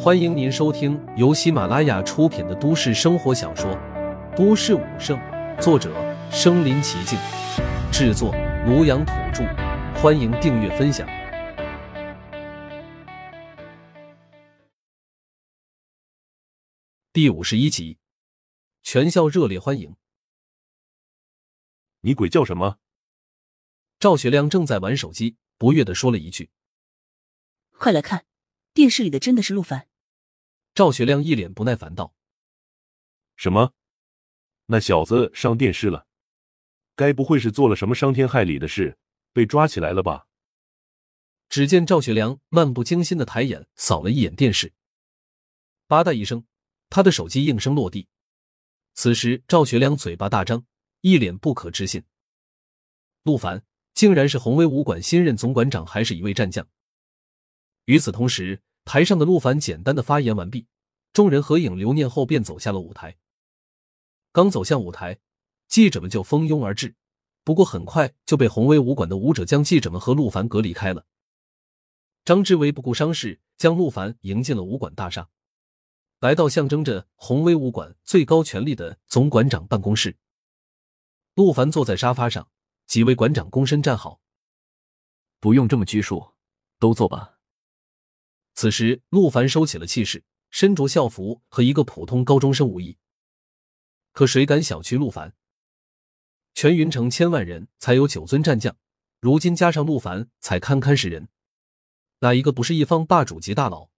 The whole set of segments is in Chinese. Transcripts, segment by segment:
欢迎您收听由喜马拉雅出品的都市生活小说《都市武圣》，作者：身临其境，制作：庐阳土著。欢迎订阅分享。第五十一集，全校热烈欢迎。你鬼叫什么？赵学亮正在玩手机，不悦的说了一句：“快来看，电视里的真的是陆凡。”赵学亮一脸不耐烦道：“什么？那小子上电视了？该不会是做了什么伤天害理的事，被抓起来了吧？”只见赵学良漫不经心的抬眼扫了一眼电视，吧嗒一声，他的手机应声落地。此时，赵学良嘴巴大张，一脸不可置信：“陆凡竟然是红威武馆新任总馆长，还是一位战将。”与此同时，台上的陆凡简单的发言完毕，众人合影留念后便走下了舞台。刚走向舞台，记者们就蜂拥而至，不过很快就被宏威武馆的舞者将记者们和陆凡隔离开了。张志伟不顾伤势，将陆凡迎进了武馆大厦，来到象征着宏威武馆最高权力的总馆长办公室。陆凡坐在沙发上，几位馆长躬身站好，不用这么拘束，都坐吧。此时，陆凡收起了气势，身着校服和一个普通高中生无异。可谁敢小觑陆凡？全云城千万人才有九尊战将，如今加上陆凡，才堪堪是人。哪一个不是一方霸主级大佬？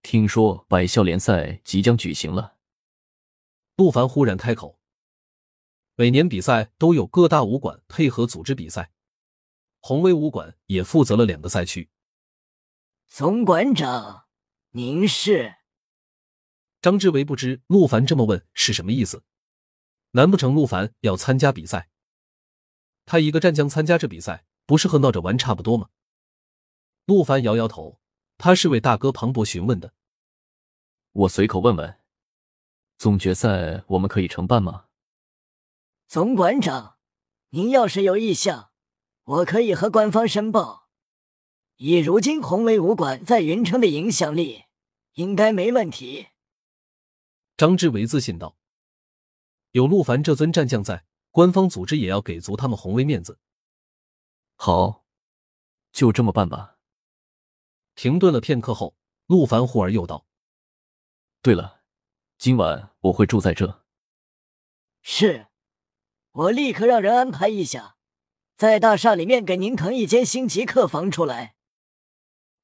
听说百校联赛即将举行了。陆凡忽然开口：“每年比赛都有各大武馆配合组织比赛，宏威武馆也负责了两个赛区。”总馆长，您是？张志伟不知陆凡这么问是什么意思，难不成陆凡要参加比赛？他一个战将参加这比赛，不是和闹着玩差不多吗？陆凡摇摇头，他是为大哥庞博询问的。我随口问问，总决赛我们可以承办吗？总馆长，您要是有意向，我可以和官方申报。以如今宏威武馆在云城的影响力，应该没问题。张志伟自信道：“有陆凡这尊战将在，官方组织也要给足他们宏威面子。”好，就这么办吧。停顿了片刻后，陆凡忽而又道：“对了，今晚我会住在这。是，我立刻让人安排一下，在大厦里面给您腾一间星级客房出来。”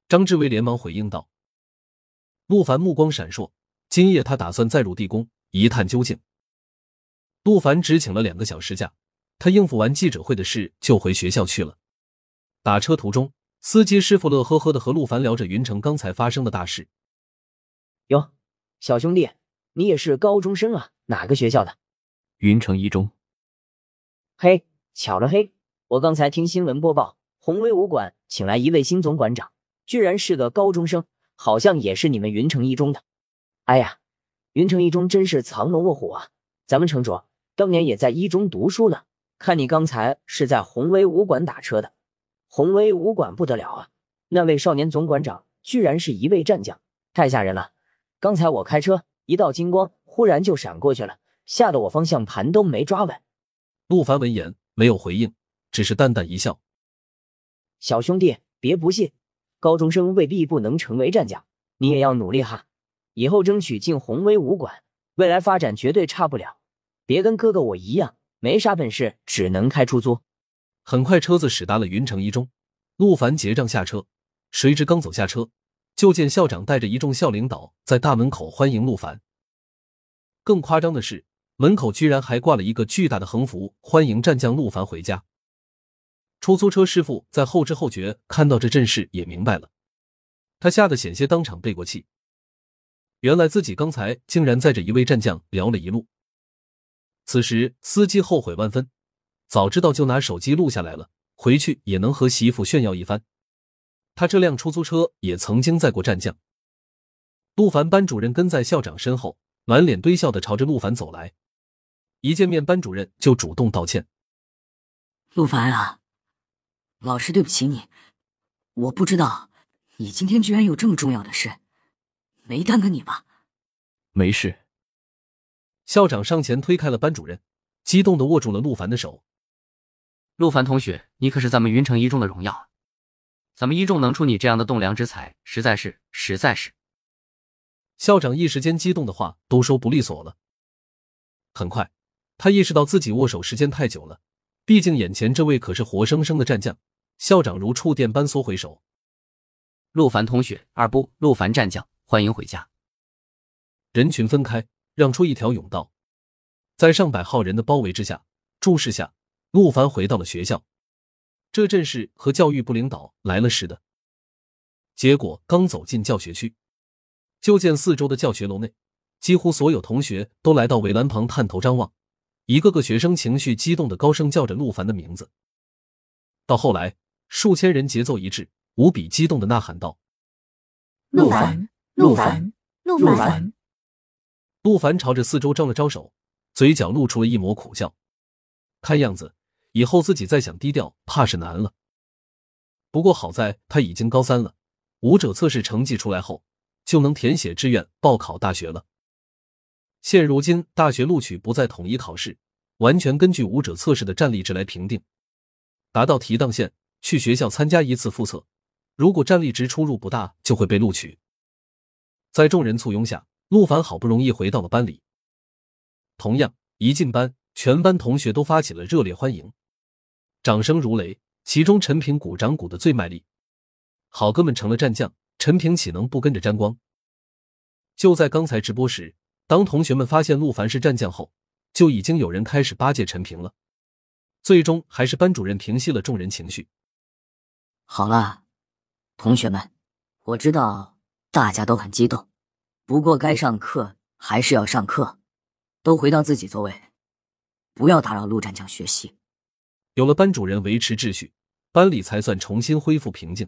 张志伟连忙回应道：“陆凡目光闪烁，今夜他打算再入地宫一探究竟。”陆凡只请了两个小时假，他应付完记者会的事就回学校去了。打车途中，司机师傅乐呵呵的和陆凡聊着云城刚才发生的大事。哟，小兄弟，你也是高中生啊？哪个学校的？云城一中。嘿，巧了嘿，我刚才听新闻播报，宏威武馆请来一位新总馆长。居然是个高中生，好像也是你们云城一中的。哎呀，云城一中真是藏龙卧虎啊！咱们城主当年也在一中读书呢。看你刚才是在宏威武馆打车的，宏威武馆不得了啊！那位少年总馆长居然是一位战将，太吓人了。刚才我开车，一道金光忽然就闪过去了，吓得我方向盘都没抓稳。陆凡闻言没有回应，只是淡淡一笑：“小兄弟，别不信。”高中生未必不能成为战将，你也要努力哈！以后争取进宏威武馆，未来发展绝对差不了。别跟哥哥我一样，没啥本事，只能开出租。很快，车子驶达了云城一中，陆凡结账下车，谁知刚走下车，就见校长带着一众校领导在大门口欢迎陆凡。更夸张的是，门口居然还挂了一个巨大的横幅，欢迎战将陆凡回家。出租车师傅在后知后觉看到这阵势，也明白了，他吓得险些当场背过气。原来自己刚才竟然载着一位战将聊了一路。此时司机后悔万分，早知道就拿手机录下来了，回去也能和媳妇炫耀一番。他这辆出租车也曾经载过战将。陆凡班主任跟在校长身后，满脸堆笑的朝着陆凡走来。一见面，班主任就主动道歉：“陆凡啊。”老师，对不起你，我不知道你今天居然有这么重要的事，没耽搁你吧？没事。校长上前推开了班主任，激动的握住了陆凡的手。陆凡同学，你可是咱们云城一中的荣耀，咱们一中能出你这样的栋梁之才，实在是，实在是。校长一时间激动的话都说不利索了。很快，他意识到自己握手时间太久了，毕竟眼前这位可是活生生的战将。校长如触电般缩回手。陆凡同学，二不，陆凡战将，欢迎回家。人群分开，让出一条甬道，在上百号人的包围之下、注视下，陆凡回到了学校。这阵势和教育部领导来了似的。结果刚走进教学区。就见四周的教学楼内，几乎所有同学都来到围栏旁探头张望，一个个学生情绪激动的高声叫着陆凡的名字。到后来，数千人节奏一致，无比激动的呐喊道：“陆凡，陆凡，陆凡！”陆凡朝着四周招了招手，嘴角露出了一抹苦笑。看样子，以后自己再想低调，怕是难了。不过好在他已经高三了，武者测试成绩出来后。就能填写志愿报考大学了。现如今，大学录取不再统一考试，完全根据武者测试的战力值来评定。达到提档线，去学校参加一次复测，如果战力值出入不大，就会被录取。在众人簇拥下，陆凡好不容易回到了班里。同样，一进班，全班同学都发起了热烈欢迎，掌声如雷。其中，陈平鼓掌鼓的最卖力，好哥们成了战将。陈平岂能不跟着沾光？就在刚才直播时，当同学们发现陆凡是战将后，就已经有人开始巴结陈平了。最终还是班主任平息了众人情绪。好了，同学们，我知道大家都很激动，不过该上课还是要上课，都回到自己座位，不要打扰陆战将学习。有了班主任维持秩序，班里才算重新恢复平静。